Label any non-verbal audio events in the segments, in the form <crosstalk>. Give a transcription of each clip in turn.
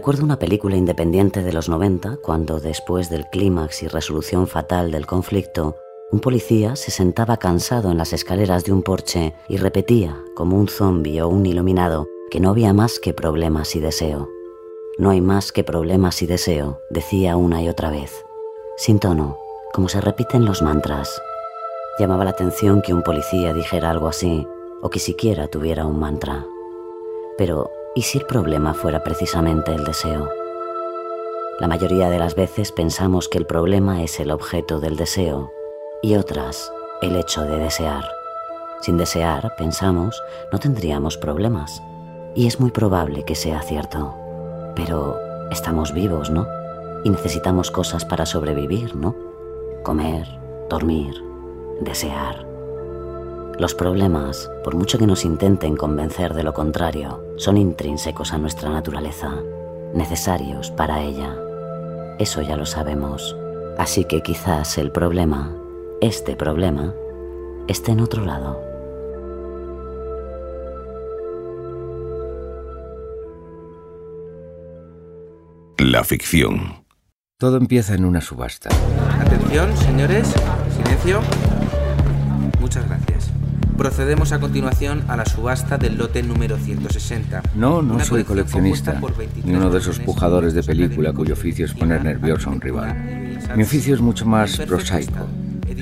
Recuerdo una película independiente de los 90 cuando, después del clímax y resolución fatal del conflicto, un policía se sentaba cansado en las escaleras de un porche y repetía, como un zombi o un iluminado, que no había más que problemas y deseo. No hay más que problemas y deseo, decía una y otra vez, sin tono, como se repiten los mantras. Llamaba la atención que un policía dijera algo así, o que siquiera tuviera un mantra. Pero ¿Y si el problema fuera precisamente el deseo? La mayoría de las veces pensamos que el problema es el objeto del deseo y otras el hecho de desear. Sin desear, pensamos, no tendríamos problemas. Y es muy probable que sea cierto. Pero estamos vivos, ¿no? Y necesitamos cosas para sobrevivir, ¿no? Comer, dormir, desear. Los problemas, por mucho que nos intenten convencer de lo contrario, son intrínsecos a nuestra naturaleza, necesarios para ella. Eso ya lo sabemos. Así que quizás el problema, este problema, esté en otro lado. La ficción. Todo empieza en una subasta. Atención, señores. Silencio. Muchas gracias. Procedemos a continuación a la subasta del lote número 160. No, no soy coleccionista, compuesta por 23 ni uno de esos pujadores de película cuyo oficio es poner nervioso a un rival. Mi oficio es mucho más prosaico.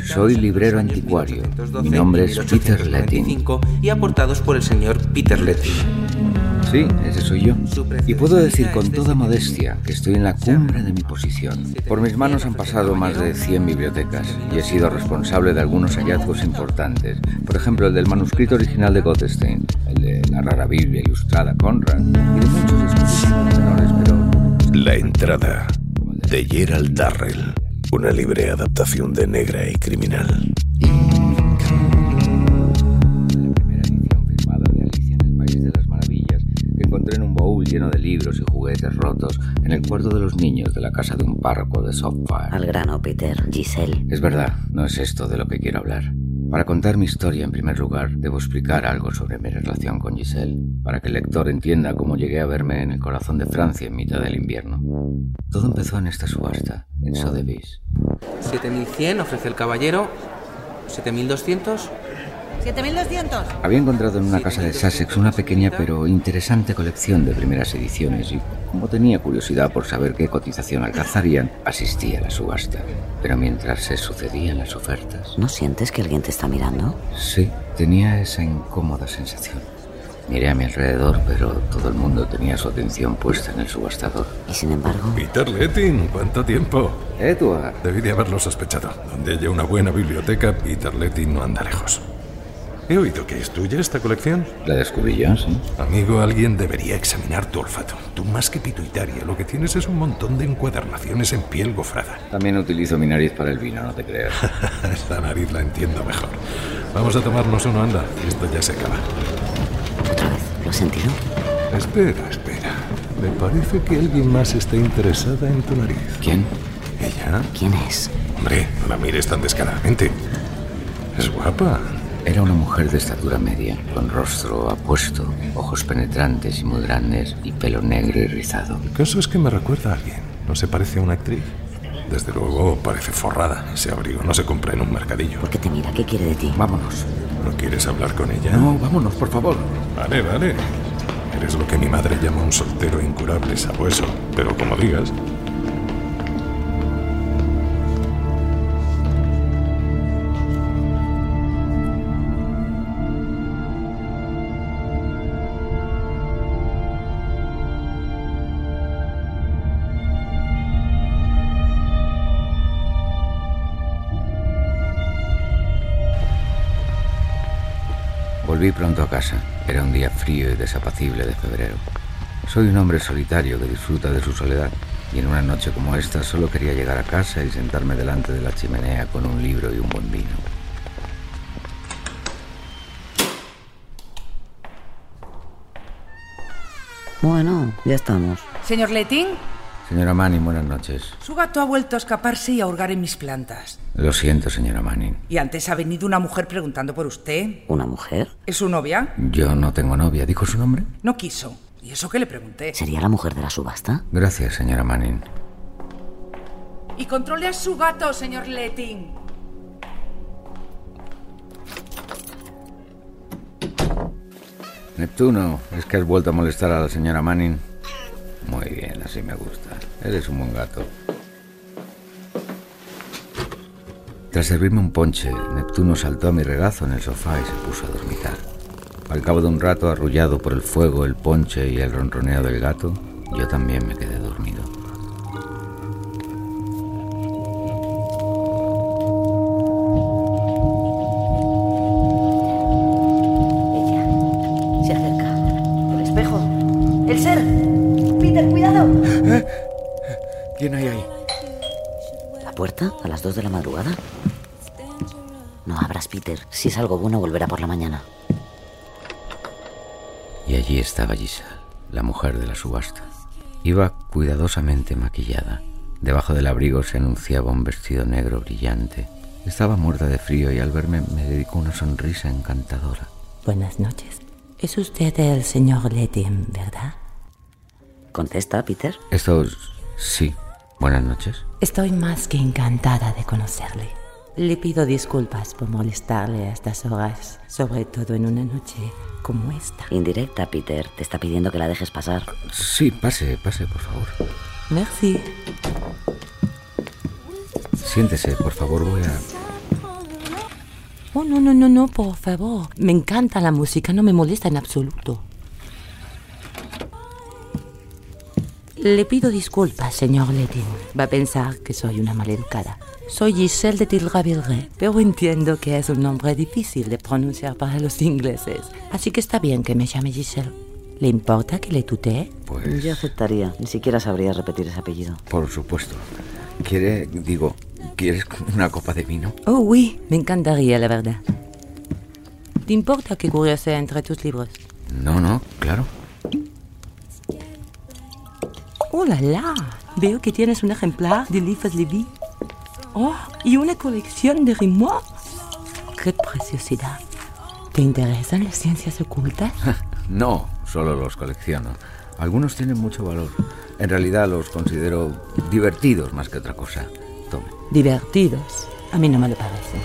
Soy librero anticuario. Mi nombre es Peter Letting. Y aportados por el señor Peter Letting. Sí, ese soy yo. Y puedo decir con toda modestia que estoy en la cumbre de mi posición. Por mis manos han pasado más de 100 bibliotecas y he sido responsable de algunos hallazgos importantes. Por ejemplo, el del manuscrito original de Gottstein, el de la rara Biblia ilustrada Conrad y de muchos menores, pero La entrada de Gerald Darrell. Una libre adaptación de Negra y criminal. Lleno de libros y juguetes rotos en el cuarto de los niños de la casa de un párroco de Softfire. Al grano, Peter, Giselle. Es verdad, no es esto de lo que quiero hablar. Para contar mi historia, en primer lugar, debo explicar algo sobre mi relación con Giselle, para que el lector entienda cómo llegué a verme en el corazón de Francia en mitad del invierno. Todo empezó en esta subasta, en Sotheby's. 7100 ofrece el caballero. 7200. 7200. Había encontrado en una casa de Sussex una pequeña pero interesante colección de primeras ediciones y, como tenía curiosidad por saber qué cotización alcanzarían, asistí a la subasta. Pero mientras se sucedían las ofertas, ¿No sientes que alguien te está mirando? sí, tenía esa incómoda sensación. Miré a mi alrededor, pero todo el mundo tenía su atención puesta en el subastador. Y sin embargo, Peter Letting, ¿cuánto tiempo? Edward, Debí de haberlo sospechado. Donde haya una buena biblioteca, Peter Letting no anda lejos. He oído que es tuya esta colección. la descubrí yo, sí. Amigo, alguien debería examinar tu olfato. Tú más que pituitaria, lo que tienes es un montón de encuadernaciones en piel gofrada. También utilizo mi nariz para el vino, no te creas. <laughs> Esta nariz la entiendo mejor. Vamos a tomarnos uno, anda. Esto ya se acaba. otra vez, ¿lo has sentido? Espera, espera. Me parece que alguien más está interesada en tu nariz. ¿Quién? ¿Ella? ¿Quién es? Hombre, no la mires tan descaradamente. Es guapa. Era una mujer de estatura media, con rostro apuesto, ojos penetrantes y muy grandes y pelo negro y rizado. El caso es que me recuerda a alguien. No se parece a una actriz. Desde luego parece forrada. Ese abrigo no se compra en un mercadillo. ¿Por qué te mira? ¿Qué quiere de ti? Vámonos. ¿No quieres hablar con ella? No, vámonos, por favor. Vale, vale. Eres lo que mi madre llama un soltero incurable, sabueso. Pero como digas. Volví pronto a casa. Era un día frío y desapacible de febrero. Soy un hombre solitario que disfruta de su soledad y en una noche como esta solo quería llegar a casa y sentarme delante de la chimenea con un libro y un buen vino. Bueno, ya estamos. Señor Letting, Señora Manning, buenas noches. su gato ha vuelto a escaparse y a hurgar en mis plantas. Lo siento, señora Manning. Y antes ha venido una mujer preguntando por usted. ¿Una mujer? ¿Es su novia? Yo no tengo novia. ¿Dijo su nombre? No quiso. ¿Y eso que le pregunté? ¿Sería la mujer de la subasta? Gracias, señora Manning. Y controle a su gato, señor Letting. Neptuno, ¿es que has vuelto a molestar a la señora Manning? Muy bien, así me gusta. Eres un buen gato. Tras servirme un ponche, Neptuno saltó a mi regazo en el sofá y se puso a dormitar. Al cabo de un rato, arrullado por el fuego, el ponche y el ronroneo del gato, yo también me quedé dormido. de la madrugada? No abras, Peter. Si es algo bueno, volverá por la mañana. Y allí estaba Giselle, la mujer de la subasta. Iba cuidadosamente maquillada. Debajo del abrigo se anunciaba un vestido negro brillante. Estaba muerta de frío y al verme me dedicó una sonrisa encantadora. Buenas noches. Es usted el señor Letiem, ¿verdad? Contesta, Peter. Esto sí, Buenas noches. Estoy más que encantada de conocerle. Le pido disculpas por molestarle a estas horas, sobre todo en una noche como esta. Indirecta, Peter. Te está pidiendo que la dejes pasar. Sí, pase, pase, por favor. Merci. Siéntese, por favor, voy a... Oh, no, no, no, no, por favor. Me encanta la música, no me molesta en absoluto. Le pido disculpas, señor Letting. Va a pensar que soy una maleducada. Soy Giselle de Tilravilre, pero entiendo que es un nombre difícil de pronunciar para los ingleses. Así que está bien que me llame Giselle. ¿Le importa que le tutee? Pues... Yo aceptaría. Ni siquiera sabría repetir ese apellido. Por supuesto. ¿Quiere, digo, ¿quieres una copa de vino? Oh, oui, me encantaría, la verdad. ¿Te importa que curiose entre tus libros? No, no, claro. ¡Oh, la la! Veo que tienes un ejemplar de Livres Lévy. ¡Oh, y una colección de grimoires! ¡Qué preciosidad! ¿Te interesan las ciencias ocultas? <laughs> No, solo los colecciono. Algunos tienen mucho valor. En realidad los considero divertidos más que otra cosa. Tome. Divertidos. A mí no me lo parece.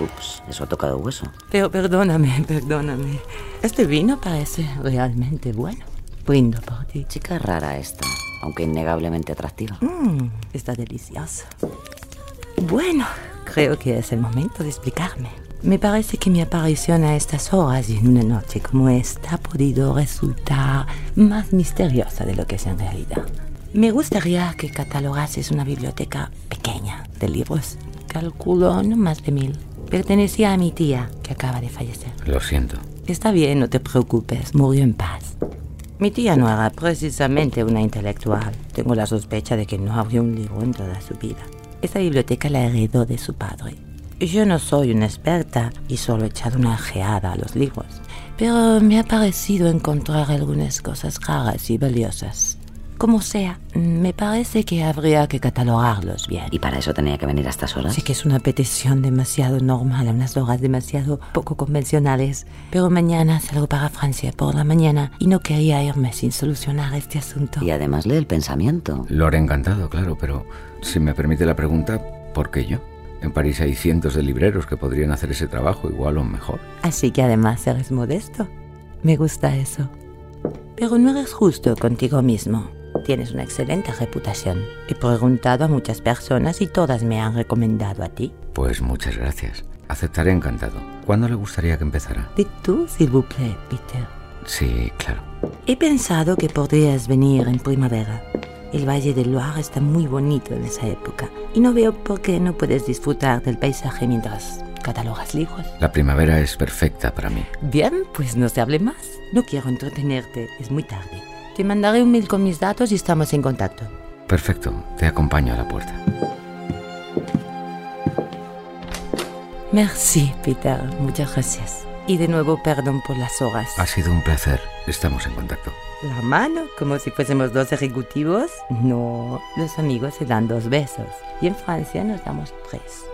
Ups, eso ha tocado hueso. Pero perdóname, perdóname. Este vino parece realmente bueno. Brindo por ti. Chica rara esta, aunque innegablemente atractiva. Mmm, está delicioso. Bueno, creo que es el momento de explicarme. Me parece que mi aparición a estas horas y en una noche como esta ha podido resultar más misteriosa de lo que es en realidad. Me gustaría que catalogases una biblioteca pequeña de libros. Calculo no más de mil. Pertenecía a mi tía, que acaba de fallecer. Lo siento. Está bien, no te preocupes, murió en paz. Mi tía no era precisamente una intelectual. Tengo la sospecha de que no abrió un libro en toda su vida. Esta biblioteca la heredó de su padre. Yo no soy una experta y solo he echado una ojeada a los libros, pero me ha parecido encontrar algunas cosas raras y valiosas. Como sea, me parece que habría que catalogarlos bien. ¿Y para eso tenía que venir a estas horas? Sé que es una petición demasiado normal a unas horas demasiado poco convencionales, pero mañana salgo para Francia por la mañana y no quería irme sin solucionar este asunto. Y además lee el pensamiento. Lo haré encantado, claro, pero si me permite la pregunta, ¿por qué yo? En París hay cientos de libreros que podrían hacer ese trabajo igual o mejor. Así que además eres modesto. Me gusta eso. Pero no eres justo contigo mismo. Tienes una excelente reputación. He preguntado a muchas personas y todas me han recomendado a ti. Pues muchas gracias. Aceptaré encantado. ¿Cuándo le gustaría que empezara? De tú, s'il vous plaît, Peter. Sí, claro. He pensado que podrías venir en primavera. El Valle del Loire está muy bonito en esa época y no veo por qué no puedes disfrutar del paisaje mientras ¿Catalogas libros? La primavera es perfecta para mí. Bien, pues no se hable más. No quiero entretenerte, es muy tarde. Te mandaré un mail con mis datos y estamos en contacto. Perfecto, te acompaño a la puerta. Merci, Peter. Muchas gracias. Y de nuevo, perdón por las horas. Ha sido un placer. Estamos en contacto. ¿La mano? ¿Como si fuésemos dos ejecutivos? No, los amigos se dan dos besos. Y en Francia nos damos tres.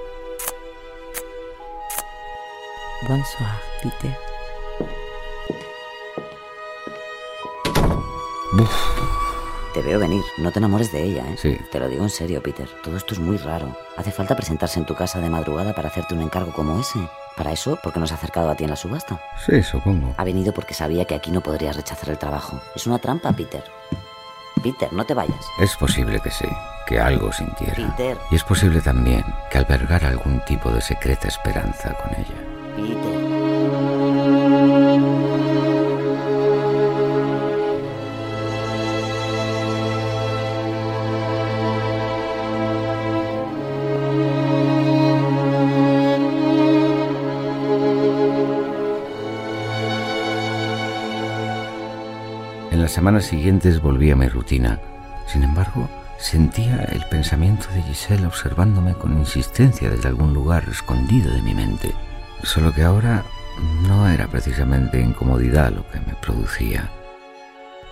Bonsoir, Peter. Te veo venir, no te enamores de ella, ¿eh? Sí. Te lo digo en serio, Peter. Todo esto es muy raro. ¿Hace falta presentarse en tu casa de madrugada para hacerte un encargo como ese? Para eso, ¿por qué no se ha acercado a ti en la subasta? Sí, supongo. Ha venido porque sabía que aquí no podrías rechazar el trabajo. Es una trampa, Peter. Peter, no te vayas. Es posible que sí, que algo sintiera. Peter. Y es posible también que albergara algún tipo de secreta esperanza con ella. Peter. Las semanas siguientes volví a mi rutina. Sin embargo, sentía el pensamiento de Giselle observándome con insistencia desde algún lugar escondido de mi mente. Solo que ahora no era precisamente incomodidad lo que me producía.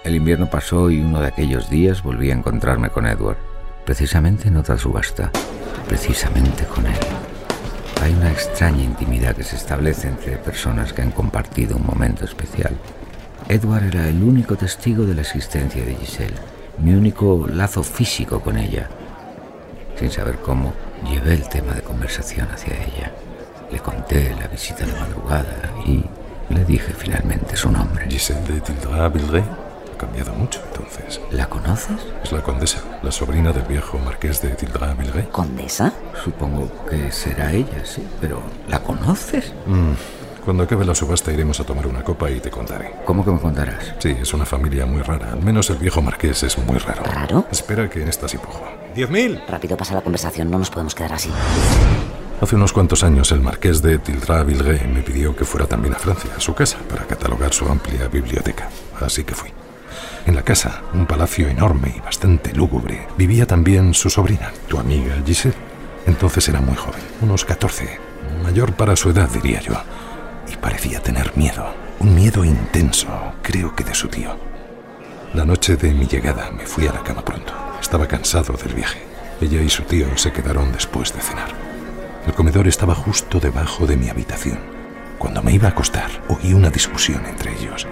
El invierno pasó y uno de aquellos días volví a encontrarme con Edward, precisamente en otra subasta, precisamente con él. Hay una extraña intimidad que se establece entre personas que han compartido un momento especial. Edward era el único testigo de la existencia de Giselle, mi único lazo físico con ella. Sin saber cómo, llevé el tema de conversación hacia ella. Le conté la visita de madrugada y le dije finalmente su nombre. Giselle de Tildra Villeray. Ha cambiado mucho entonces. ¿La conoces? Es la condesa, la sobrina del viejo marqués de Tildra Villeray. ¿Condesa? Supongo que será ella, sí, pero ¿la conoces? Mm, Cuando acabe la subasta iremos a tomar una copa y te contaré. ¿Cómo que me contarás? Sí, es una familia muy rara. Al menos el viejo marqués es muy raro. ¿Raro? Espera que en esta sí pujo. ¡Diez mil! Rápido pasa la conversación, no nos podemos quedar así. Hace unos cuantos años el marqués de Tildra-Villeray me pidió que fuera también a Francia, a su casa, para catalogar su amplia biblioteca. Así que fui. En la casa, un palacio enorme y bastante lúgubre, vivía también su sobrina, tu amiga Giselle. Entonces era muy joven, unos 14, mayor para su edad, diría yo. Y parecía tener miedo, un miedo intenso, creo que de su tío. La noche de mi llegada me fui a la cama pronto. Estaba cansado del viaje. Ella y su tío se quedaron después de cenar. El comedor estaba justo debajo de mi habitación. Cuando me iba a acostar, oí una discusión entre ellos.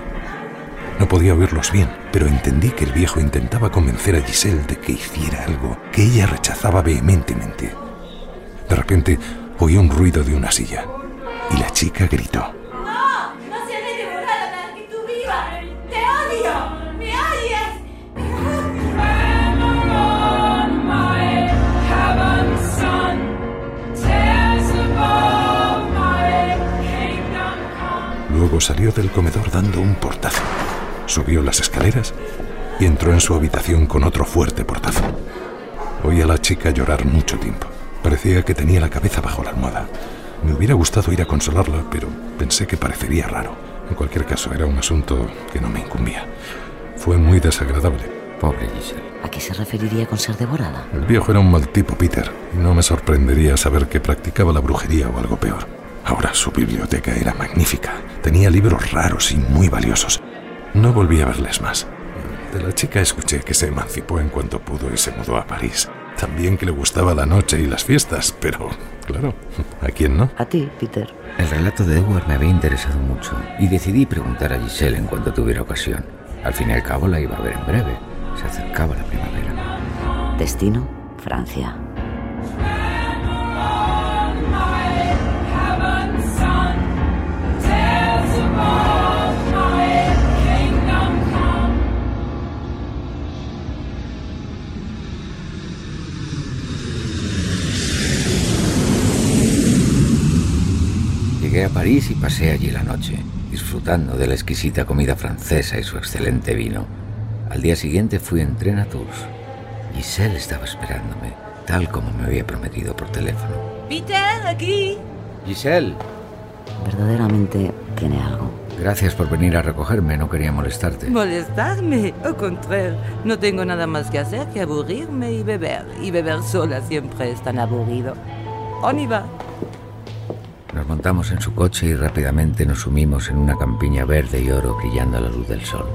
No podía oírlos bien, pero entendí que el viejo intentaba convencer a Giselle de que hiciera algo que ella rechazaba vehementemente. De repente oí un ruido de una silla y la chica gritó. ¡No! ¡No que tú vivas! ¡Te odio! ¡Me! Luego salió del comedor dando un portazo. Subió las escaleras y entró en su habitación con otro fuerte portazo. Oí a la chica llorar mucho tiempo. Parecía que tenía la cabeza bajo la almohada. Me hubiera gustado ir a consolarla, pero pensé que parecería raro. En cualquier caso, era un asunto que no me incumbía. Fue muy desagradable. Pobre Giselle. ¿A qué se referiría con ser devorada? El viejo era un mal tipo, Peter, y no me sorprendería saber que practicaba la brujería o algo peor. Ahora su biblioteca era magnífica. Tenía libros raros y muy valiosos. No volví a verles más. De la chica escuché que se emancipó en cuanto pudo y se mudó a París. También que le gustaba la noche y las fiestas, pero, claro, ¿a quién no? A ti, Peter. El relato de Edward me había interesado mucho y decidí preguntar a Giselle en cuanto tuviera ocasión. Al fin y al cabo la iba a ver en breve. Se acercaba la primavera. Destino, Francia. París y pasé allí la noche, disfrutando de la exquisita comida francesa y su excelente vino. Al día siguiente fui en tren a Tours. Giselle estaba esperándome, tal como me había prometido por teléfono. Peter, aquí. Giselle. Verdaderamente tiene algo. Gracias por venir a recogerme, no quería molestarte. ¿Molestarme? Al contrario, no tengo nada más que hacer que aburrirme y beber. Y beber sola siempre es tan aburrido. On y va. Nos montamos en su coche y rápidamente nos sumimos en una campiña verde y oro brillando a la luz del sol.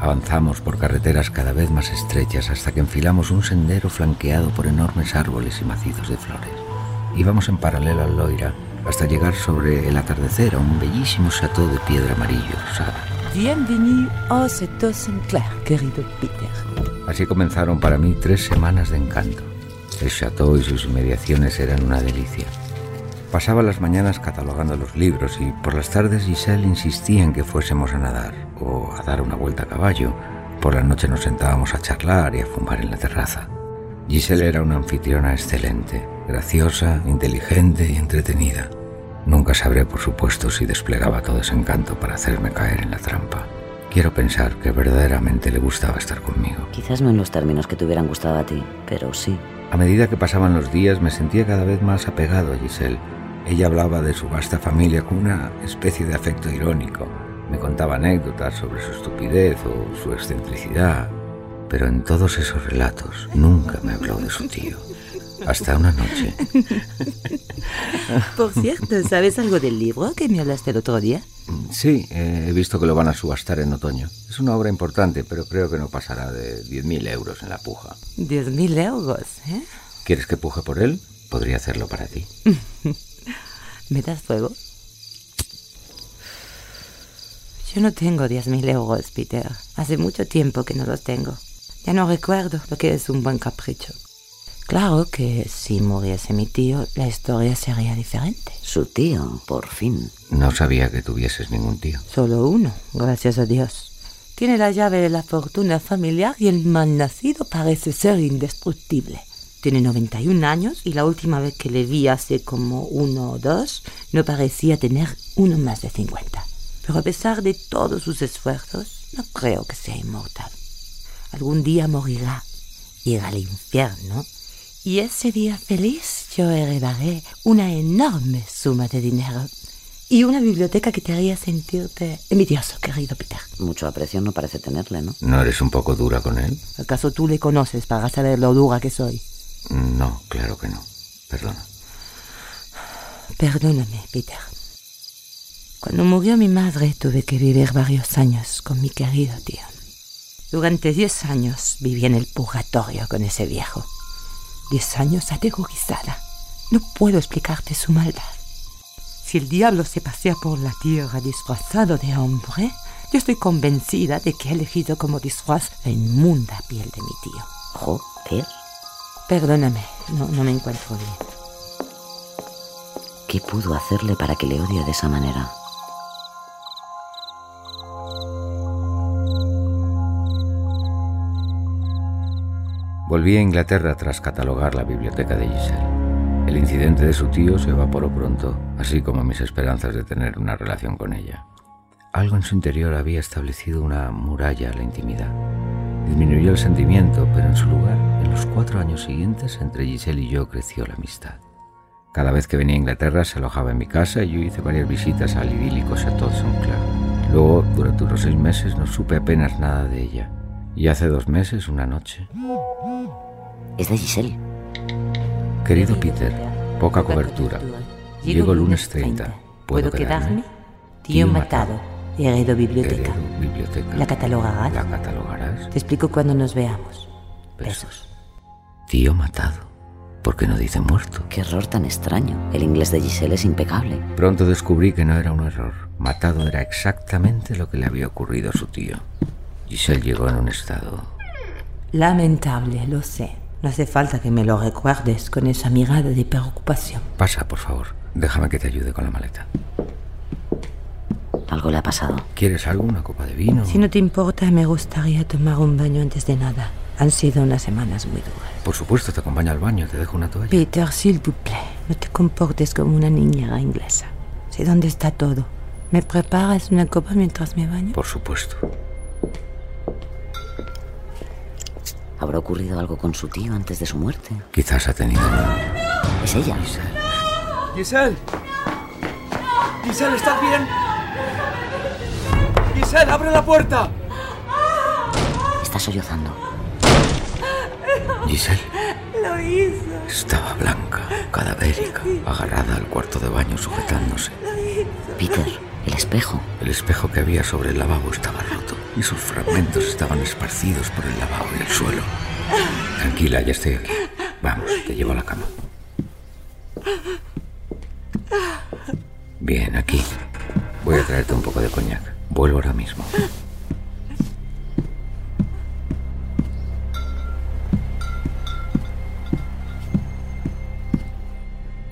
Avanzamos por carreteras cada vez más estrechas hasta que enfilamos un sendero flanqueado por enormes árboles y macizos de flores. Íbamos en paralelo al Loira hasta llegar sobre el atardecer a un bellísimo chateau de piedra amarillo rosada. Bienvenue a Chateau Sinclair, querido Peter. Así comenzaron para mí tres semanas de encanto. El chateau y sus inmediaciones eran una delicia. Pasaba las mañanas catalogando los libros y por las tardes Giselle insistía en que fuésemos a nadar o a dar una vuelta a caballo. Por la noche nos sentábamos a charlar y a fumar en la terraza. Giselle era una anfitriona excelente, graciosa, inteligente y entretenida. Nunca sabré, por supuesto, si desplegaba todo ese encanto para hacerme caer en la trampa. Quiero pensar que verdaderamente le gustaba estar conmigo. Quizás no en los términos que te hubieran gustado a ti, pero sí. A medida que pasaban los días me sentía cada vez más apegado a Giselle. Ella hablaba de su vasta familia con una especie de afecto irónico. Me contaba anécdotas sobre su estupidez o su excentricidad, pero en todos esos relatos nunca me habló de su tío. Hasta una noche. <laughs> Por cierto, ¿sabes algo del libro que me hablaste el otro día? Sí, eh, he visto que lo van a subastar en otoño. Es una obra importante, pero creo que no pasará de 10.000 euros en la puja. ¿10.000 euros, ¿eh? ¿Quieres que puje por él? Podría hacerlo para ti. <laughs> ¿Me das fuego? Yo no tengo 10.000 euros, Peter. Hace mucho tiempo que no los tengo. Ya no recuerdo lo que es un buen capricho. Claro que si muriese mi tío, la historia sería diferente. Su tío, por fin. No sabía que tuvieses ningún tío. Solo uno, gracias a Dios. Tiene la llave de la fortuna familiar y el mal nacido parece ser indestructible. Tiene 91 años y la última vez que le vi hace como uno o dos, no parecía tener uno más de 50. Pero a pesar de todos sus esfuerzos, no creo que sea inmortal. Algún día morirá, irá al infierno, y ese día feliz yo heredaré una enorme suma de dinero y una biblioteca que te haría sentirte envidioso, querido Peter. Mucho aprecio no parece tenerle, ¿no? ¿No eres un poco dura con él? ¿Acaso tú le conoces para saber lo dura que soy? No, claro que no. Perdona. Perdóname, Peter. Cuando murió mi madre tuve que vivir varios años con mi querido tío. Durante diez años viví en el purgatorio con ese viejo. Diez años aterrorizada. No puedo explicarte su maldad. Si el diablo se pasea por la tierra disfrazado de hombre, yo estoy convencida de que ha elegido como disfraz la inmunda piel de mi tío. Joder. Perdóname, no, no me encuentro bien. ¿Qué pudo hacerle para que le odie de esa manera? Volví a Inglaterra tras catalogar la biblioteca de Giselle. El incidente de su tío se evaporó pronto, así como mis esperanzas de tener una relación con ella. Algo en su interior había establecido una muralla a la intimidad. Disminuyó el sentimiento, pero en su lugar, en los cuatro años siguientes, entre Giselle y yo creció la amistad. Cada vez que venía a Inglaterra se alojaba en mi casa y yo hice varias visitas al idílico Chateau Saint-Clair. Luego, durante unos seis meses, no supe apenas nada de ella. Y hace dos meses, una noche. Es de Giselle. Querido Peter, poca cobertura. Llego el lunes 30. ¿Puedo quedarme? Tío matado. Heredo biblioteca. Biblioteca. ¿La catalogarás? ¿La catalogarás? Te explico cuando nos veamos. Besos. Tío matado. ¿Por qué no dice muerto? Qué error tan extraño. El inglés de Giselle es impecable. Pronto descubrí que no era un error. Matado era exactamente lo que le había ocurrido a su tío. Giselle llegó en un estado... Lamentable, lo sé. No hace falta que me lo recuerdes con esa mirada de preocupación. Pasa, por favor. Déjame que te ayude con la maleta. Algo le ha pasado. ¿Quieres algo? ¿Una copa de vino? Si no te importa, me gustaría tomar un baño antes de nada. Han sido unas semanas muy duras. Por supuesto, te acompaño al baño. Te dejo una toalla. Peter, s'il vous plaît, no te comportes como una niñera inglesa. Sé dónde está todo. ¿Me preparas una copa mientras me baño? Por supuesto. ¿Habrá ocurrido algo con su tío antes de su muerte? Quizás ha tenido... Es ella. Giselle. Giselle. Giselle, ¿estás bien? Giselle, abre la puerta. Está sollozando. Giselle Lo hizo. estaba blanca, cadavérica, agarrada al cuarto de baño sujetándose. Peter, el espejo. El espejo que había sobre el lavabo estaba roto y sus fragmentos estaban esparcidos por el lavabo y el suelo. Tranquila, ya estoy aquí. Vamos, te llevo a la cama. Bien, aquí. Voy a traerte un poco de coñac. Vuelvo ahora mismo.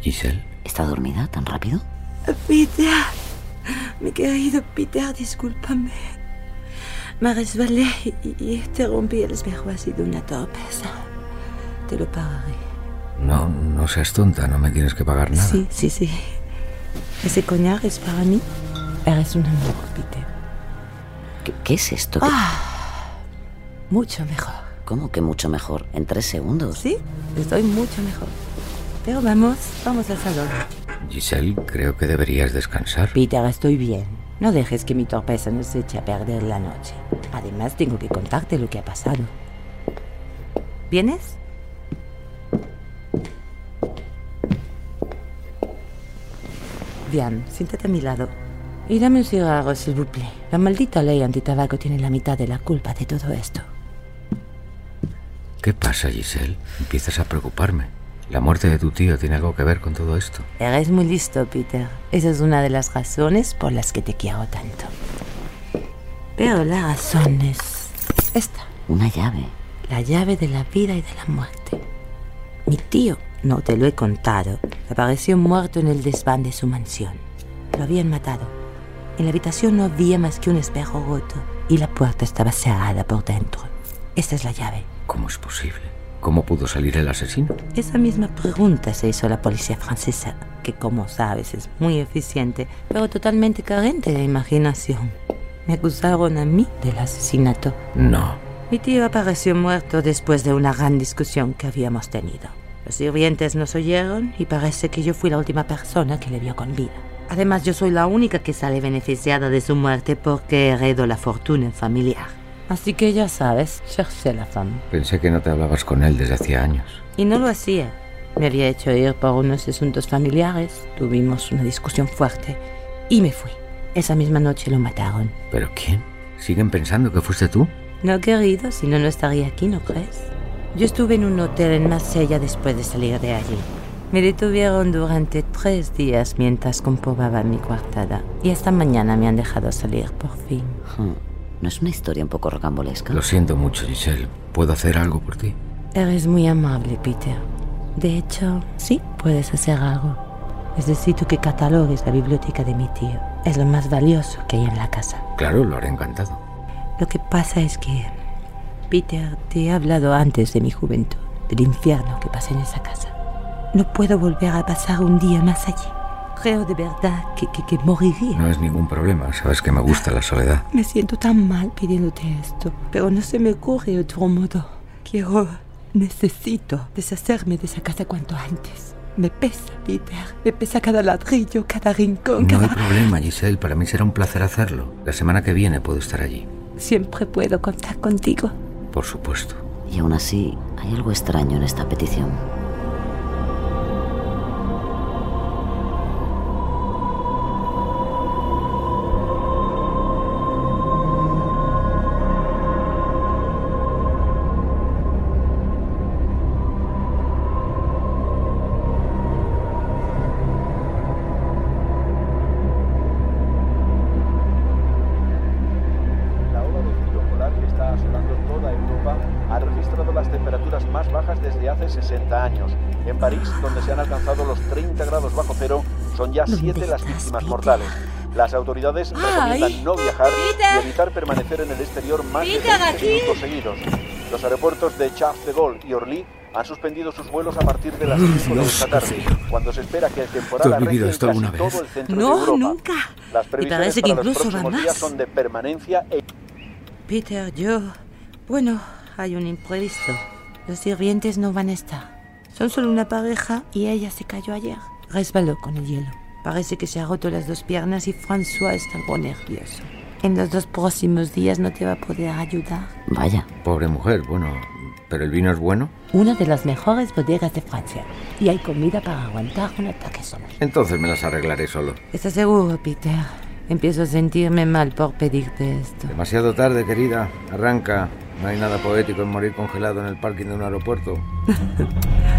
Giselle, ¿Está dormida tan rápido? Peter, mi querido Peter, discúlpame. Me resbalé y, y te rompí el espejo. Ha sido una torpeza. Te lo pagaré. no, no seas tonta, no me tienes que pagar nada. Sí, sí, sí. Ese coñac es para mí. Eres un amor, Peter. ¿Qué, qué es esto? ¿Qué- Ah, mucho mejor. ¿Cómo que mucho mejor? ¿En tres segundos? Sí, estoy mucho mejor. Pero vamos, vamos al salón. Giselle, creo que deberías descansar. Peter, estoy bien. No dejes que mi torpeza nos eche a perder la noche. Además, tengo que contarte lo que ha pasado. ¿Vienes? Bien, siéntate a mi lado. Y dame un cigarro, s'il vous plaît. La maldita ley antitabaco tiene la mitad de la culpa de todo esto. ¿Qué pasa, Giselle? Empiezas a preocuparme. ¿La muerte de tu tío tiene algo que ver con todo esto? Eres muy listo, Peter. Esa es una de las razones por las que te quiero tanto. Pero la razón es esta. Una llave. La llave de la vida y de la muerte. Mi tío, no te lo he contado, apareció muerto en el desván de su mansión. Lo habían matado. En la habitación no había más que un espejo roto y la puerta estaba cerrada por dentro. Esta es la llave. ¿Cómo es posible? ¿Cómo pudo salir el asesino? Esa misma pregunta se hizo la policía francesa, que como sabes es muy eficiente, pero totalmente carente de imaginación. Me acusaron a mí del asesinato. No. Mi tío apareció muerto después de una gran discusión que habíamos tenido. Los sirvientes nos oyeron y parece que yo fui la última persona que le vio con vida. Además, yo soy la única que sale beneficiada de su muerte porque heredo la fortuna familiar. Así que ya sabes, cherché la fama. Pensé que no te hablabas con él desde hacía años. Y no lo hacía. Me había hecho ir por unos asuntos familiares, tuvimos una discusión fuerte y me fui. Esa misma noche lo mataron. ¿Pero quién? ¿Siguen pensando que fuiste tú? No, querido, si no, no estaría aquí, ¿no crees? Yo estuve en un hotel en Marsella después de salir de allí. Me detuvieron durante tres días mientras comprobaba mi coartada. Y esta mañana me han dejado salir por fin. Hmm. ¿No es una historia un poco rocambolesca? Lo siento mucho, Giselle. ¿Puedo hacer algo por ti? Eres muy amable, Peter. De hecho, sí, puedes hacer algo. Necesito que catalogues la biblioteca de mi tío. Es lo más valioso que hay en la casa. Claro, lo haré encantado. Lo que pasa es que, Peter, te he hablado antes de mi juventud, del infierno que pasé en esa casa. No puedo volver a pasar un día más allí. Creo de verdad que, que, que moriría. No es ningún problema. Sabes que me gusta la soledad. Me siento tan mal pidiéndote esto, pero no se me ocurre otro modo. Quiero, necesito deshacerme de esa casa cuanto antes. Me pesa, Peter. Me pesa cada ladrillo, cada rincón, No hay cada... problema, Giselle. Para mí será un placer hacerlo. La semana que viene puedo estar allí. Siempre puedo contar contigo. Por supuesto. Y aún así, hay algo extraño en esta petición. 60 años. En París, donde se han alcanzado los 30 grados bajo cero, son ya siete las víctimas mortales. Las autoridades recomiendan no viajar y evitar permanecer en el exterior más de Peter, 20 aquí. minutos seguidos. Los aeropuertos de Charles de Gaulle y Orly han suspendido sus vuelos a partir de las 5 de esta tarde, cuando se espera que el temporal ¿Tú has vivido arregle casi vez? todo el centro No, de Europa. nunca. Las Y previsiones que para los próximos días más. son de permanencia e Peter, yo... Bueno, hay un imprevisto. Los sirvientes no van a estar. Son solo una pareja y ella se cayó ayer. Resbaló con el hielo. Parece que se ha roto las dos piernas y François está algo nervioso. En los dos próximos días no te va a poder ayudar. Vaya. Pobre mujer, bueno, ¿pero el vino es bueno? Una de las mejores bodegas de Francia. Y hay comida para aguantar un ataque solo. Entonces me las arreglaré solo. ¿Estás seguro, Peter? Empiezo a sentirme mal por pedirte esto. Demasiado tarde, querida. Arranca. No hay nada poético en morir congelado en el parking de un aeropuerto. <laughs>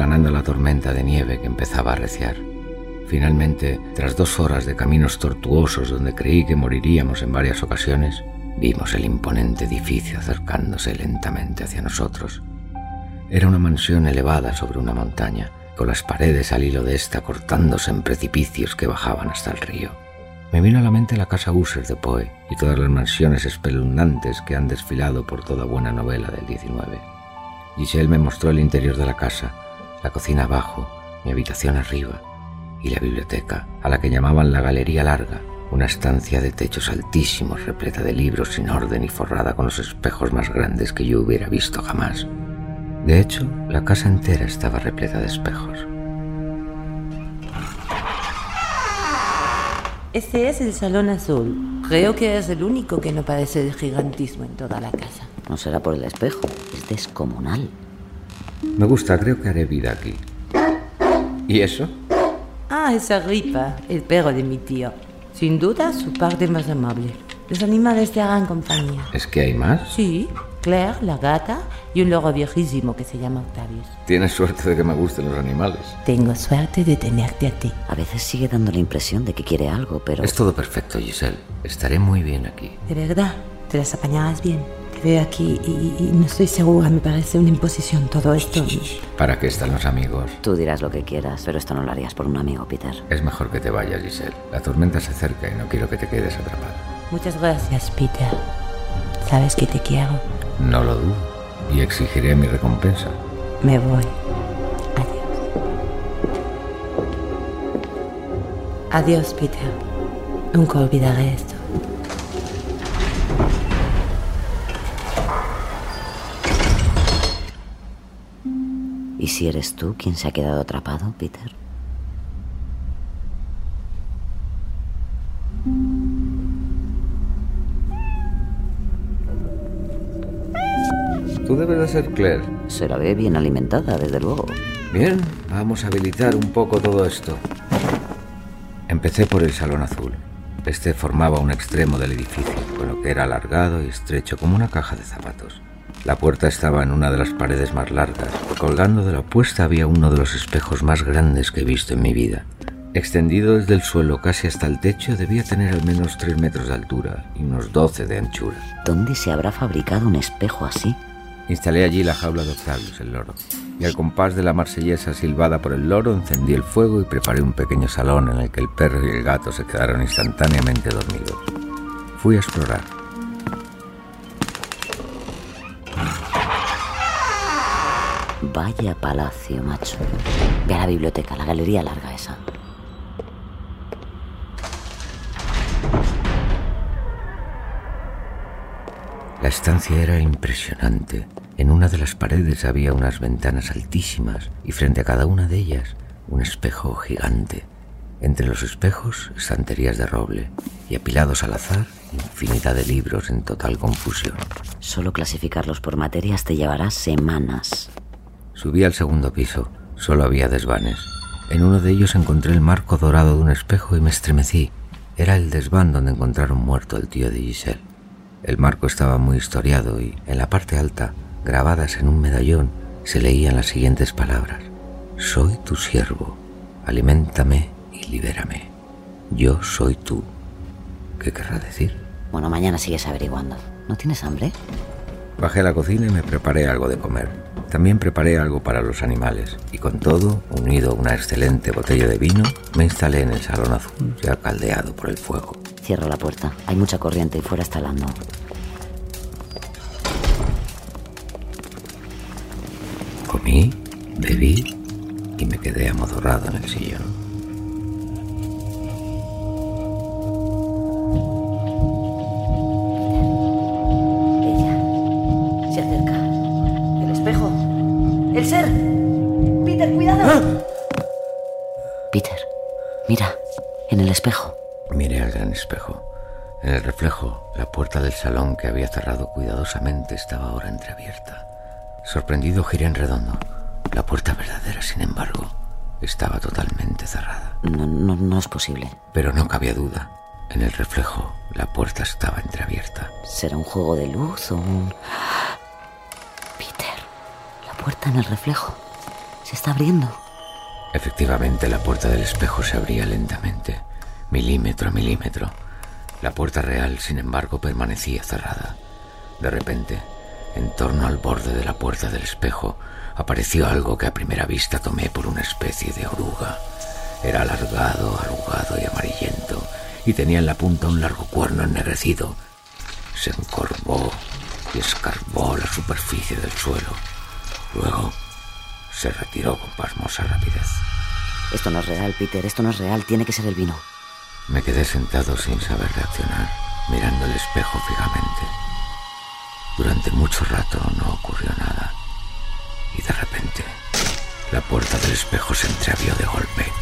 ganando la tormenta de nieve que empezaba a arreciar. Finalmente, tras dos horas de caminos tortuosos donde creí que moriríamos en varias ocasiones, vimos el imponente edificio acercándose lentamente hacia nosotros. Era una mansión elevada sobre una montaña, con las paredes al hilo de esta cortándose en precipicios que bajaban hasta el río. Me vino a la mente la casa Usher de Poe y todas las mansiones espeluznantes que han desfilado por toda buena novela del 19. Giselle me mostró el interior de la casa, la cocina abajo, mi habitación arriba y la biblioteca, a la que llamaban la Galería Larga, una estancia de techos altísimos repleta de libros sin orden y forrada con los espejos más grandes que yo hubiera visto jamás. De hecho, la casa entera estaba repleta de espejos. Este es el salón azul. Creo que es el único que no padece de gigantismo en toda la casa. No será por el espejo, es descomunal. Me gusta, creo que haré vida aquí. ¿Y eso? Ah, esa ripa, el perro de mi tío. Sin duda, su parte más amable. Los animales te harán compañía. ¿Es que hay más? Sí, Claire, la gata, y un loro viejísimo que se llama Octavius. Tienes suerte de que me gusten los animales. Tengo suerte de tenerte a ti. A veces sigue dando la impresión de que quiere algo, pero... Es todo perfecto, Giselle. Estaré muy bien aquí. De verdad, te las apañarás bien. Veo aquí y, y no estoy segura, me parece una imposición todo esto. ¿Para qué están los amigos? Tú dirás lo que quieras, pero esto no lo harías por un amigo, Peter. Es mejor que te vayas, Giselle. La tormenta se acerca y no quiero que te quedes atrapada. Muchas gracias, Peter. Sabes que te quiero. No lo dudo. Y exigiré mi recompensa. Me voy. Adiós. Adiós, Peter. Nunca olvidaré esto. ¿Y si eres tú quien se ha quedado atrapado, Peter? Tú debes de ser Claire. Se la ve bien alimentada, desde luego. Bien, vamos a habilitar un poco todo esto. Empecé por el salón azul. Este formaba un extremo del edificio, con lo que era alargado y estrecho como una caja de zapatos. La puerta estaba en una de las paredes más largas. Colgando de la opuesta había uno de los espejos más grandes que he visto en mi vida. Extendido desde el suelo casi hasta el techo, debía tener al menos 3 metros de altura y unos 12 de anchura. ¿Dónde se habrá fabricado un espejo así? Instalé allí la jaula de Octavius, el loro, y al compás de la marsellesa silbada por el loro encendí el fuego y preparé un pequeño salón en el que el perro y el gato se quedaron instantáneamente dormidos. Fui a explorar. Vaya palacio, macho. Ve a la biblioteca, la galería larga esa. La estancia era impresionante. En una de las paredes había unas ventanas altísimas y frente a cada una de ellas un espejo gigante. Entre los espejos, estanterías de roble y apilados al azar, infinidad de libros en total confusión. Solo clasificarlos por materias te llevará semanas. Subí al segundo piso. Solo había desvanes. En uno de ellos encontré el marco dorado de un espejo y me estremecí. Era el desván donde encontraron muerto al tío de Giselle. El marco estaba muy historiado y en la parte alta, grabadas en un medallón, se leían las siguientes palabras. Soy tu siervo, aliméntame y libérame. Yo soy tú. ¿Qué querrá decir? Bueno, mañana sigues averiguando. ¿No tienes hambre? Bajé a la cocina y me preparé algo de comer. También preparé algo para los animales y con todo, unido a una excelente botella de vino, me instalé en el salón azul ya caldeado por el fuego. Cierra la puerta. Hay mucha corriente y fuera está helando. Comí, bebí y me quedé amodorrado en el sillón. Peter, mira, en el espejo. Miré al gran espejo. En el reflejo, la puerta del salón que había cerrado cuidadosamente estaba ahora entreabierta. Sorprendido giré en redondo. La puerta verdadera, sin embargo, estaba totalmente cerrada. No, no, no es posible. Pero no cabía duda. En el reflejo, la puerta estaba entreabierta. ¿Será un juego de luz o un... Peter, la puerta en el reflejo. Se está abriendo. Efectivamente, la puerta del espejo se abría lentamente, milímetro a milímetro. La puerta real, sin embargo, permanecía cerrada. De repente, en torno al borde de la puerta del espejo, apareció algo que a primera vista tomé por una especie de oruga. Era alargado, arrugado y amarillento, y tenía en la punta un largo cuerno ennegrecido. Se encorvó y escarbó la superficie del suelo. Luego se retiró con pasmosa rapidez. Esto no es real, Peter. Esto no es real. Tiene que ser el vino. Me quedé sentado sin saber reaccionar, mirando el espejo fijamente. Durante mucho rato no ocurrió nada. Y de repente, la puerta del espejo se entreabrió de golpe.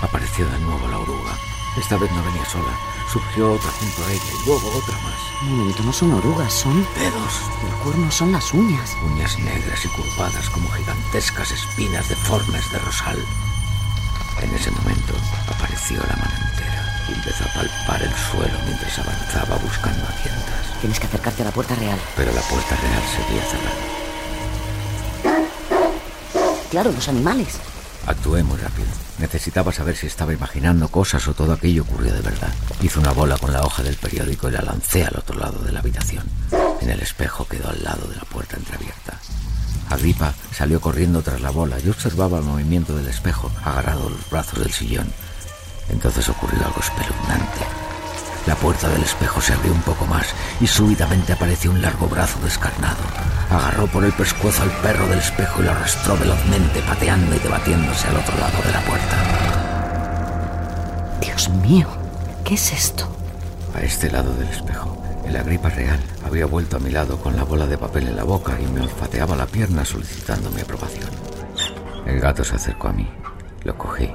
Apareció de nuevo la oruga. Esta vez no venía sola. Surgió otra junto a ella y luego otra más. Un momento, no son orugas, son... Dedos. El cuerno son las uñas. Uñas negras y curvadas como gigantescas espinas deformes de rosal. En ese momento apareció la mano entera y empezó a palpar el suelo mientras avanzaba buscando a tientas. Tienes que acercarte a la puerta real. Pero la puerta real seguía cerrada. Claro, los animales. Actué muy rápido. Necesitaba saber si estaba imaginando cosas o todo aquello ocurrió de verdad. Hice una bola con la hoja del periódico y la lancé al otro lado de la habitación. En el espejo quedó al lado de la puerta entreabierta. Agripa salió corriendo tras la bola. Yo observaba el movimiento del espejo, agarrado los brazos del sillón. Entonces ocurrió algo espeluznante. La puerta del espejo se abrió un poco más y súbitamente apareció un largo brazo descarnado. Agarró por el pescuezo al perro del espejo y lo arrastró velozmente, pateando y debatiéndose al otro lado de la puerta. Dios mío, ¿qué es esto? A este lado del espejo, el agripa real había vuelto a mi lado con la bola de papel en la boca y me olfateaba la pierna solicitando mi aprobación. El gato se acercó a mí. Lo cogí.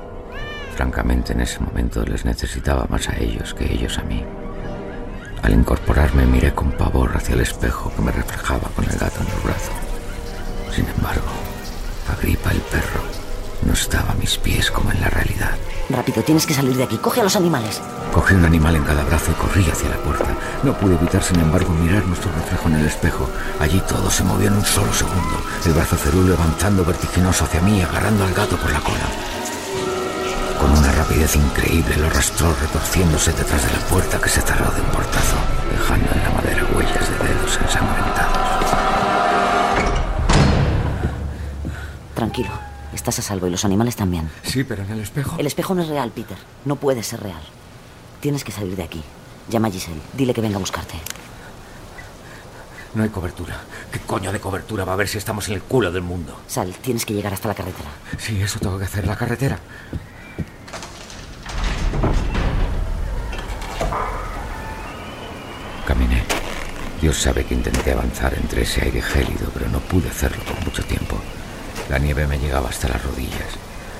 Francamente, en ese momento les necesitaba más a ellos que ellos a mí. Al incorporarme miré con pavor hacia el espejo que me reflejaba con el gato en el brazo. Sin embargo, Agripa el perro no estaba a mis pies como en la realidad. Rápido, tienes que salir de aquí. Coge a los animales. Cogí un animal en cada brazo y corrí hacia la puerta. No pude evitar, sin embargo, mirar nuestro reflejo en el espejo. Allí todo se movió en un solo segundo. El brazo cerulo avanzando vertiginoso hacia mí, agarrando al gato por la cola. Rapidez increíble lo arrastró retorciéndose detrás de la puerta que se cerró de un portazo, dejando en la madera huellas de dedos ensangrentados. Tranquilo, estás a salvo y los animales también. Sí, pero en el espejo. El espejo no es real, Peter. No puede ser real. Tienes que salir de aquí. Llama a Giselle. Dile que venga a buscarte. No hay cobertura. ¿Qué coño de cobertura va a haber si estamos en el culo del mundo? Sal, tienes que llegar hasta la carretera. Sí, eso tengo que hacer, la carretera. Dios sabe que intenté avanzar entre ese aire gélido, pero no pude hacerlo por mucho tiempo. La nieve me llegaba hasta las rodillas.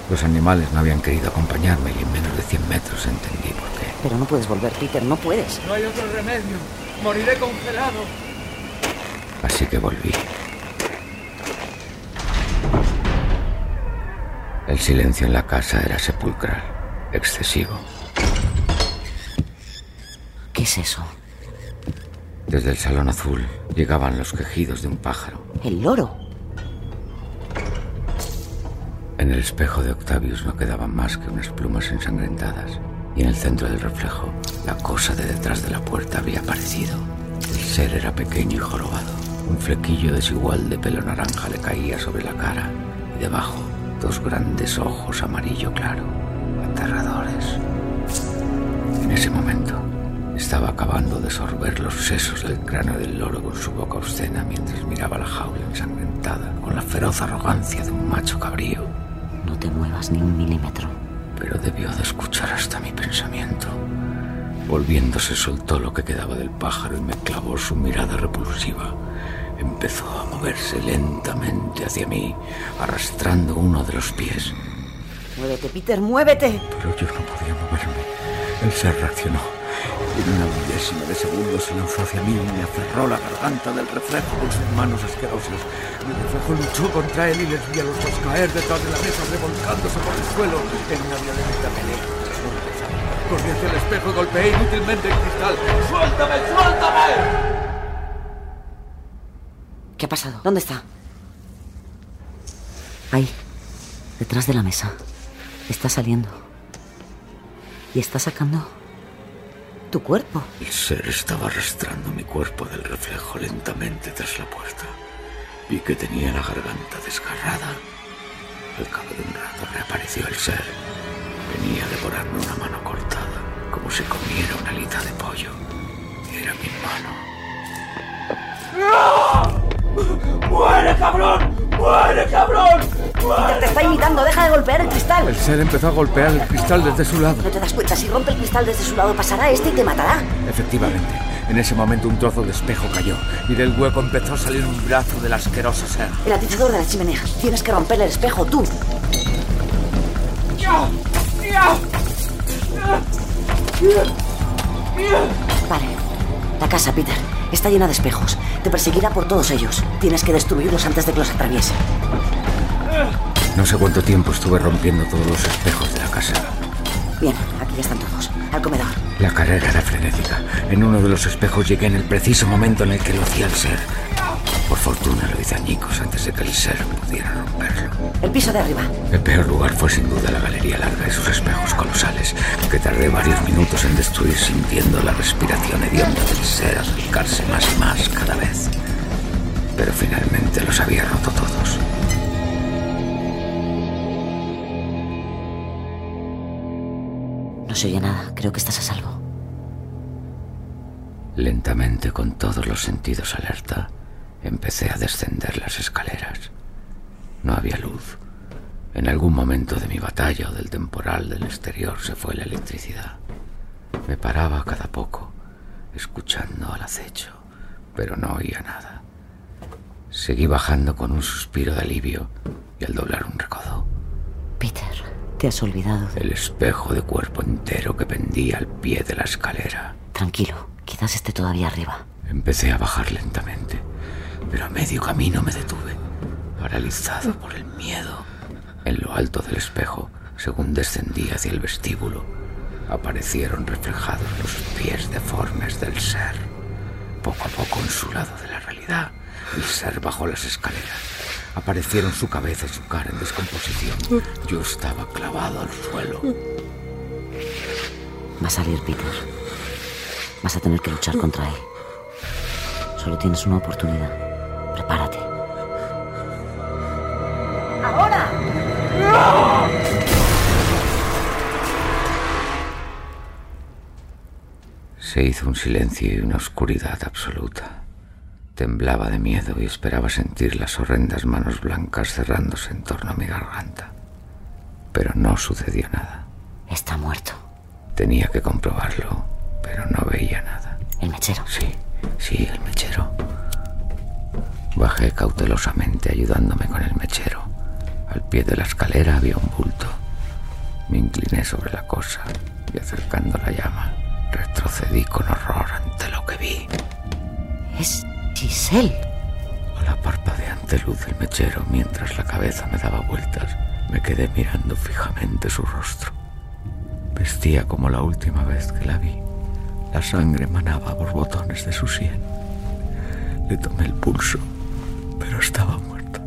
Los animales no habían querido acompañarme y en menos de 100 metros entendí por qué. Pero no puedes volver, Peter, no puedes. No hay otro remedio. Moriré congelado. Así que volví. El silencio en la casa era sepulcral, excesivo. ¿Qué es eso? Desde el salón azul llegaban los quejidos de un pájaro. El loro. En el espejo de Octavius no quedaban más que unas plumas ensangrentadas, y en el centro del reflejo, la cosa de detrás de la puerta había aparecido. El ser era pequeño y jorobado. Un flequillo desigual de pelo naranja le caía sobre la cara, y debajo, dos grandes ojos amarillo claro, aterradores. En ese momento, Estaba acabando de sorber los sesos del cráneo del loro con su boca obscena mientras miraba la jaula ensangrentada con la feroz arrogancia de un macho cabrío. No te muevas ni un milímetro. Pero debió de escuchar hasta mi pensamiento. Volviéndose soltó lo que quedaba del pájaro y me clavó su mirada repulsiva. Empezó a moverse lentamente hacia mí, arrastrando uno de los pies. Muévete, Peter, muévete. Pero yo no podía moverme. El ser reaccionó. En una milésima de segundo se lanzó hacia mí y me aferró la garganta del reflejo con sus manos asquerosas. Mi reflejo luchó contra él y les vi a los dos caer detrás de la mesa, revolcándose por el suelo en una violenta pelea. Corrí hacia el espejo y golpeé inútilmente el cristal. ¡Suéltame, suéltame! ¿Qué ha pasado? ¿Dónde está? Ahí, detrás de la mesa. Está saliendo. Y está sacando tu cuerpo. El ser estaba arrastrando mi cuerpo del reflejo lentamente tras la puerta. Vi que tenía la garganta desgarrada. Al cabo de un rato reapareció el ser. Venía a devorarme una mano cortada, como si comiera una alita de pollo. Era mi mano. ¡Muere, cabrón! ¡Muere, cabrón! Peter, te está imitando, deja de golpear el cristal. El ser empezó a golpear el cristal desde su lado. No te das cuenta, si rompe el cristal desde su lado, pasará este y te matará. Efectivamente, en ese momento un trozo de espejo cayó y del hueco empezó a salir un brazo del asqueroso ser. El atizador de la chimenea. Tienes que romper el espejo, tú. Vale. La casa, Peter. Está llena de espejos. Te perseguirá por todos ellos. Tienes que destruirlos antes de que los atraviese. No sé cuánto tiempo estuve rompiendo todos los espejos de la casa. Bien, aquí ya están todos. Al comedor. La carrera era frenética. En uno de los espejos llegué en el preciso momento en el que lo hacía el ser. Por fortuna lo hice añicos antes de que el ser pudiera romperlo. El piso de arriba. El peor lugar fue sin duda la galería larga y sus espejos colosales, que tardé varios minutos en destruir sintiendo la respiración hedionda del ser acercarse más y más cada vez. Pero finalmente los había roto todos. No se oye nada. Creo que estás a salvo. Lentamente, con todos los sentidos alerta, empecé a descender las escaleras. No había luz. En algún momento de mi batalla o del temporal del exterior se fue la electricidad. Me paraba cada poco, escuchando al acecho, pero no oía nada. Seguí bajando con un suspiro de alivio y al doblar un recodo. Peter, te has olvidado. El espejo de cuerpo entero que pendía al pie de la escalera. Tranquilo, quizás esté todavía arriba. Empecé a bajar lentamente, pero a medio camino me detuve, paralizado por el miedo. En lo alto del espejo, según descendí hacia el vestíbulo, aparecieron reflejados los pies deformes del ser. Poco a poco en su lado de la realidad, el ser bajó las escaleras. Aparecieron su cabeza y su cara en descomposición. Yo estaba clavado al suelo. Va a salir Peter. Vas a tener que luchar contra él. Solo tienes una oportunidad. Prepárate. ¡Ahora! Se hizo un silencio y una oscuridad absoluta. Temblaba de miedo y esperaba sentir las horrendas manos blancas cerrándose en torno a mi garganta. Pero no sucedió nada. Está muerto. Tenía que comprobarlo, pero no veía nada. ¿El mechero? Sí, sí, el mechero. Bajé cautelosamente ayudándome con el mechero. Al pie de la escalera había un bulto. Me incliné sobre la cosa y acercando la llama, retrocedí con horror ante lo que vi. Es Giselle. A la parpadeante luz del mechero, mientras la cabeza me daba vueltas, me quedé mirando fijamente su rostro. Vestía como la última vez que la vi. La sangre manaba por botones de su sien. Le tomé el pulso, pero estaba muerta.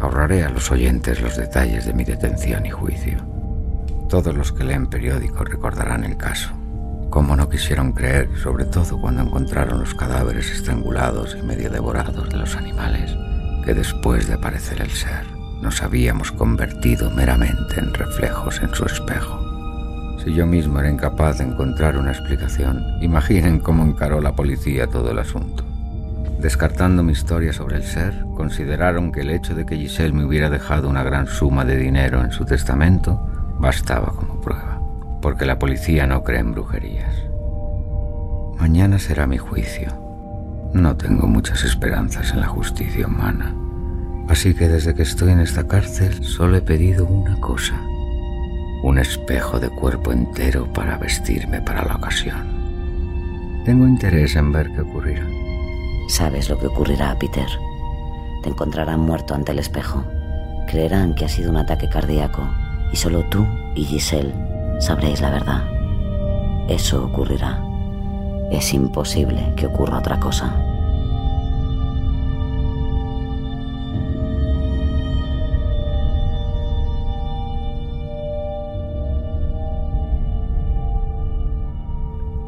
Ahorraré a los oyentes los detalles de mi detención y juicio. Todos los que leen periódicos recordarán el caso. Cómo no quisieron creer, sobre todo cuando encontraron los cadáveres estrangulados y medio devorados de los animales, que después de aparecer el ser, nos habíamos convertido meramente en reflejos en su espejo. Si yo mismo era incapaz de encontrar una explicación, imaginen cómo encaró la policía todo el asunto. Descartando mi historia sobre el ser, consideraron que el hecho de que Giselle me hubiera dejado una gran suma de dinero en su testamento bastaba como prueba, porque la policía no cree en brujerías. Mañana será mi juicio. No tengo muchas esperanzas en la justicia humana. Así que desde que estoy en esta cárcel solo he pedido una cosa. Un espejo de cuerpo entero para vestirme para la ocasión. Tengo interés en ver qué ocurrirá. Sabes lo que ocurrirá, Peter. Te encontrarán muerto ante el espejo. Creerán que ha sido un ataque cardíaco y solo tú y Giselle sabréis la verdad. Eso ocurrirá. Es imposible que ocurra otra cosa.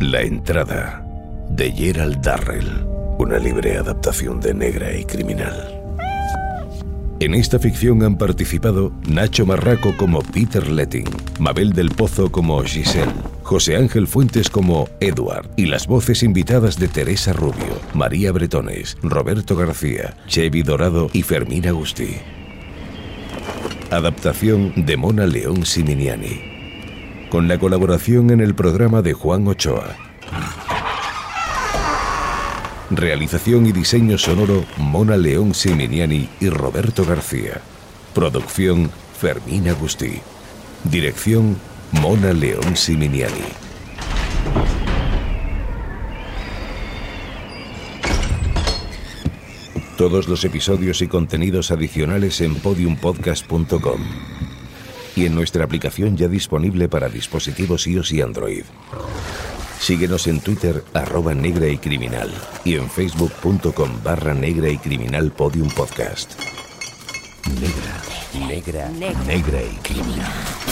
La entrada de Gerald Darrell, una libre adaptación de Negra y Criminal. En esta ficción han participado Nacho Marraco como Peter Letting, Mabel del Pozo como Giselle, José Ángel Fuentes como Edward y las voces invitadas de Teresa Rubio, María Bretones, Roberto García, Chevy Dorado y Fermín Agustí. Adaptación de Mona León Siminiani con la colaboración en el programa de Juan Ochoa. Realización y diseño sonoro Mona León Siminiani y Roberto García. Producción Fermín Agustí. Dirección Mona León Siminiani. Todos los episodios y contenidos adicionales en podiumpodcast.com y en nuestra aplicación ya disponible para dispositivos iOS y Android. Síguenos en Twitter arroba negra y criminal y en facebook.com barra negra y criminal podium podcast. Negra, negra, negra, negra y criminal.